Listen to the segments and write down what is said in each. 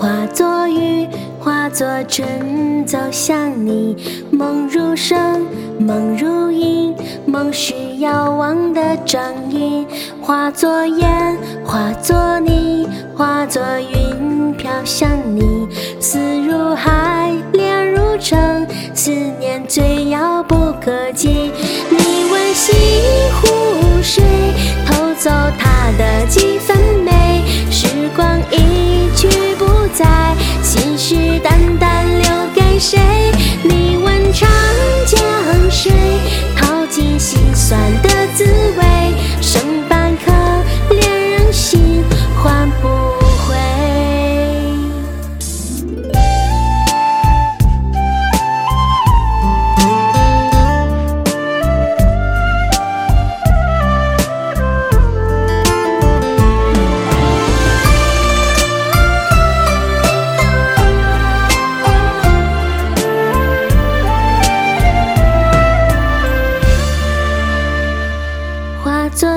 化作雨，化作春，走向你。梦如声，梦如影，梦是遥望的掌印。化作烟，化作泥，化作云，飘向你。思如海，恋如城，思念最遥不可及。你问西湖水，偷走它的几分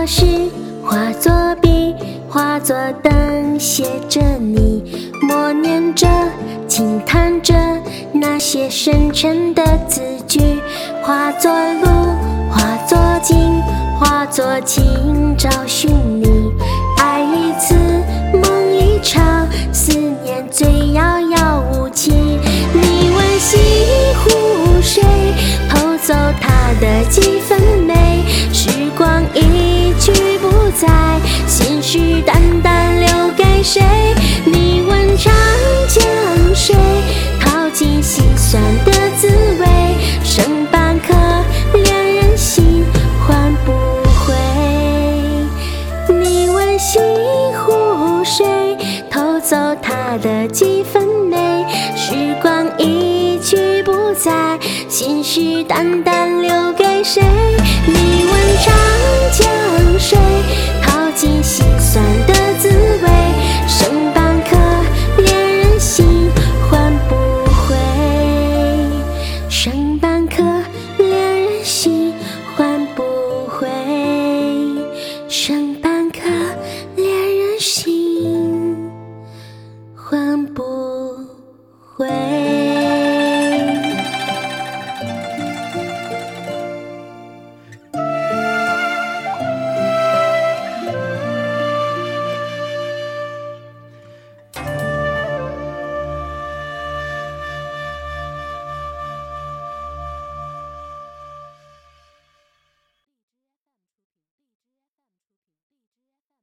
诗，化作笔，化作灯，写着你，默念着，轻叹着那些深沉的字句。化作路，化作景，化作情，找寻你。爱一次，梦一场，思念最遥遥无期。你问西湖水，偷走它的几分。不再，心事淡淡留给谁？你问长江水，淘尽心酸的滋味。剩半颗恋人心，换不回。你问西湖水，偷走她的几分美。时光一去不再，心事淡淡留给谁？你问长，剩半颗恋人心，换不回。